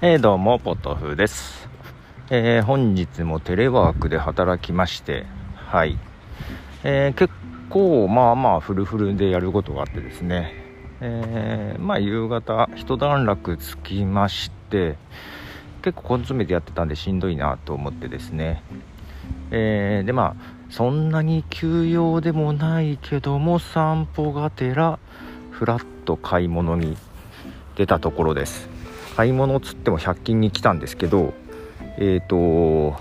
えー、どうもポトフです、えー、本日もテレワークで働きましてはい、えー、結構まあまあフルフルでやることがあってですね、えまあ夕方一段落つきまして結構根詰めてやってたんでしんどいなと思ってですね、えでまあそんなに休養でもないけども散歩がてらふらっと買い物に出たところです。買い物つっても100均に来たんですけどえっ、ー、と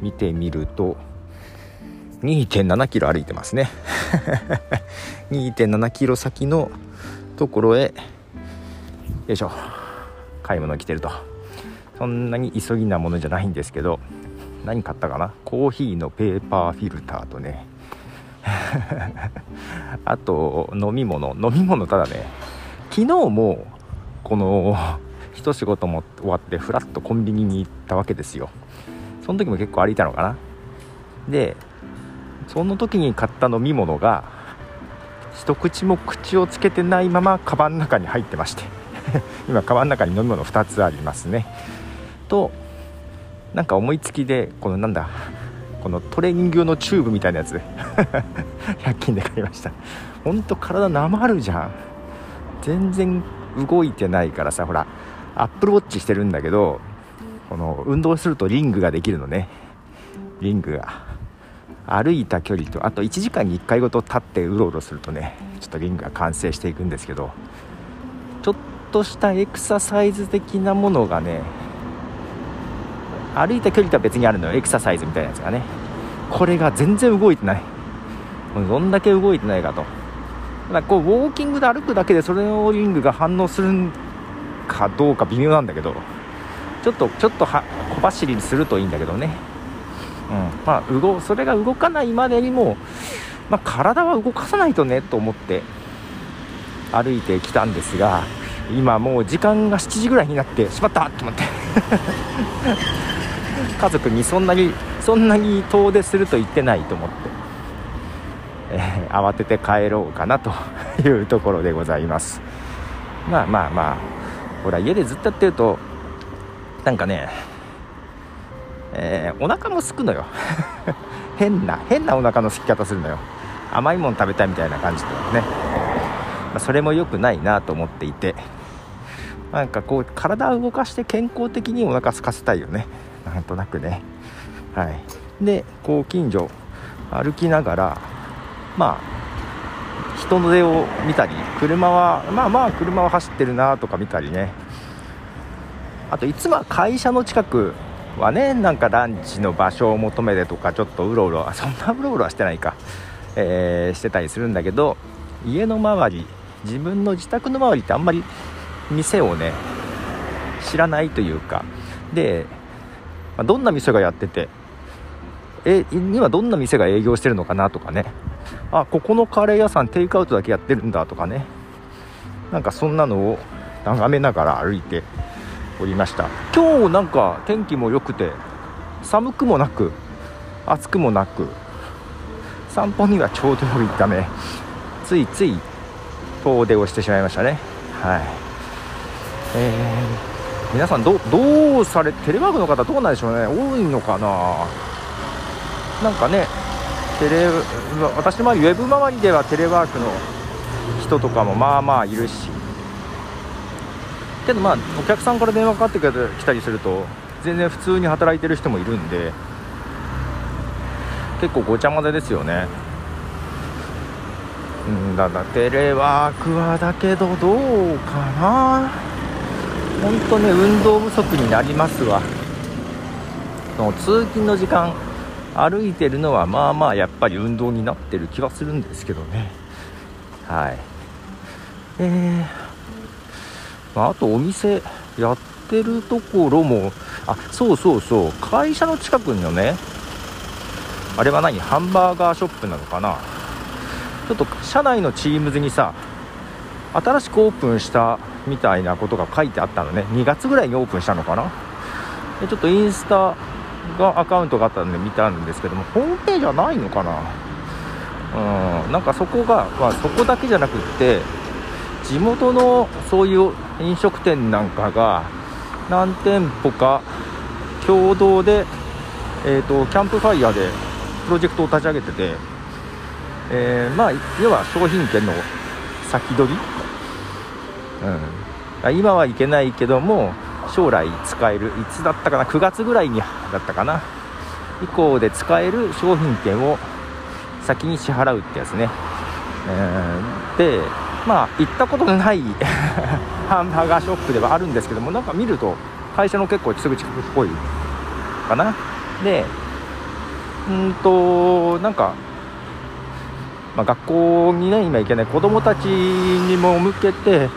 見てみると2.7キロ歩いてますね。2.7キロ先のところへよいしょ買い物来てると。そんなに急ぎなものじゃないんですけど何買ったかな？コーヒーのペーパーフィルターとね。あと飲み物。飲み物ただね昨日もこの一仕事も終わってふらっとコンビニに行ったわけですよ。その時も結構歩いたのかな。でその時に買った飲み物が一口も口をつけてないままカバンの中に入ってまして。今カバンの中に飲み物2つありますね。となんか思いつきでこのなんだこのトレーニング用のチューブみたいなやつ。100均で買いました。ほんと体なまるじゃん。全然動いてないからさほら。アップルウォッチしてるんだけどこの運動するとリングができるのね。リングが。歩いた距離とあと1時間に1回ごと立ってうろうろするとねちょっとリングが完成していくんですけど。ちょっとしたエクササイズ的なものがね歩いた距離とは別にあるのよ。エクササイズみたいなやつがね。これが全然動いてない。もうどんだけ動いてないかと。だかこうウォーキングで歩くだけでそれのリングが反応するかどうか微妙なんだけどちょっとちょっとは小走りにするといいんだけどね、うん。まあ、動それが動かないまでにも、まあ、体は動かさないとねと思って歩いてきたんですが今もう時間が7時ぐらいになってしまったと思って。家族にそんなにそんなに遠出すると言ってないと思って、え、慌てて帰ろうかなというところでございます。まあまあまあ。ほら家でずっとやってるとなんかねえー、お腹もすくのよ。変な変なお腹のすき方するのよ。甘いもの食べたいみたいな感じでね、まあ、それも良くないなと思っていて。なんかこう体を動かして健康的にお腹空かせたいよね。なんとなくね。はい。でこう近所歩きながらまあ人の出を見たり車はまあまあ車は走ってるなとか見たりね。あといつも会社の近くはねなんかランチの場所を求めてとかちょっとうろうろそんなうろうろはしてないか、えー、してたりするんだけど家の周り自分の自宅の周りってあんまり店をね知らないというか。でどんな店がやっててえ今どんな店が営業してるのかなとかね。あここのカレー屋さんテイクアウトだけやってるんだとかね。なんかそんなのを眺めながら歩いておりました。今日なんか天気も良くて寒くもなく暑くもなく散歩にはちょうど良いためついつい遠出をしてしまいましたね。はい。えー、皆さんどどうされテレワークの方どうなんでしょうね。多いのかな。なんかねテレ私の周りウェブ周りではテレワークの人とかもまあまあいるし。けどまあお客さんから電話かかってきたりすると全然普通に働いてる人もいるんで結構ごちゃ混ぜですよね。うんだだテレワークはだけどどうかな。本当ね運動不足になりますわ。の通勤の時間。歩いてるのはまあまあやっぱり運動になってる気はするんですけどね。はい。えー、まあ、あとお店やってるところもあそうそうそう。会社の近くのねあれは何？ハンバーガーショップなのかな？ちょっと社内のチームズにさ新しくオープンしたみたいなことが書いてあったのね。2月ぐらいにオープンしたのかな？でちょっとインスタがアカウントがあったんで見たんですけどもホームページはないのかな？うんなんかそこが、まあ、そこだけじゃなくって地元のそういう飲食店なんかが何店舗か共同で、えーと、キャンプファイヤーでプロジェクトを立ち上げてて、えー、まあ要は商品券の先取り、うん、今はいけないけども将来使えるいつだったかな？9月ぐらいにだったかな？以降で使える商品券を先に支払うってやつね、えー、でまあ行ったことのない ハンバーガーショップではあるんですけどもなんか見ると会社の結構すぐ近くっぽいかな？でうんとなんか、まあ、学校にね今行けない子供たちにも向けて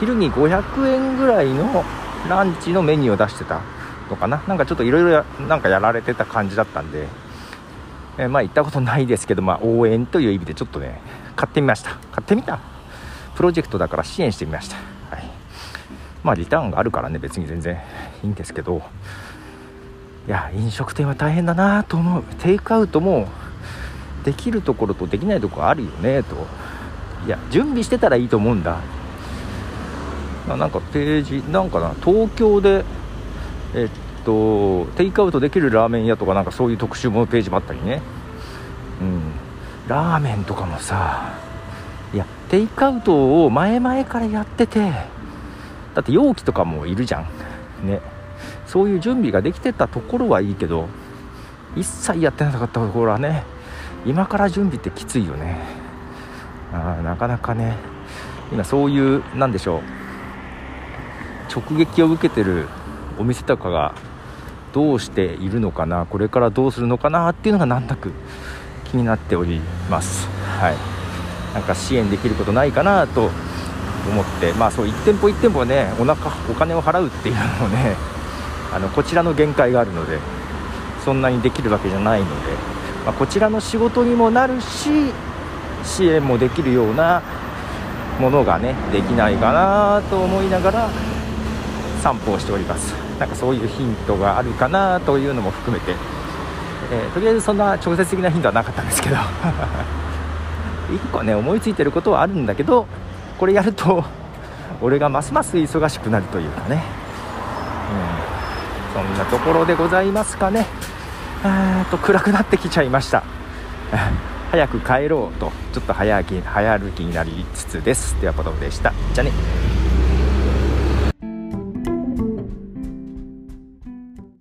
昼に500円ぐらいのランチのメニューを出してたのかな？なんかちょっといろいろなんかやられてた感じだったんで、えー、まあ行ったことないですけど、まあ、応援という意味でちょっとね買ってみました。買ってみた。プロジェクトだから支援してみました、はい、まあリターンがあるからね別に全然いいんですけど。いや飲食店は大変だなと思う。テイクアウトもできるところとできないところあるよねと。いや準備してたらいいと思うんだ。なんかページなんかな東京でえっとテイクアウトできるラーメン屋とかなんかそういう特集のページもあったりね。うん。ラーメンとかもさいやテイクアウトを前々からやっててだって容器とかもいるじゃん。ね。そういう準備ができてたところはいいけど一切やってなかったところはね今から準備ってきついよね。あなかなかね今そういうなんでしょう。直撃を受けてるお店とかがどうしているのかなこれからどうするのかなっていうのがなんとなく気になっております。はい。なんか支援できることないかなと思ってまあそう1店舗1店舗ねお腹お金を払うっていうのもね あのこちらの限界があるのでそんなにできるわけじゃないので、まあ、こちらの仕事にもなるし支援もできるようなものがねできないかなと思いながら散歩をしております。なんかそういうヒントがあるかなというのも含めて、えー、とりあえずそんな直接的なヒントはなかったんですけど。1個ね思いついてることはあるんだけどこれやると 俺がますます忙しくなるというかね、うん、そんなところでございますかね。と暗くなってきちゃいました。早く帰ろうとちょっと早歩き早歩きになりつつです。ではポトフでした。じゃあね。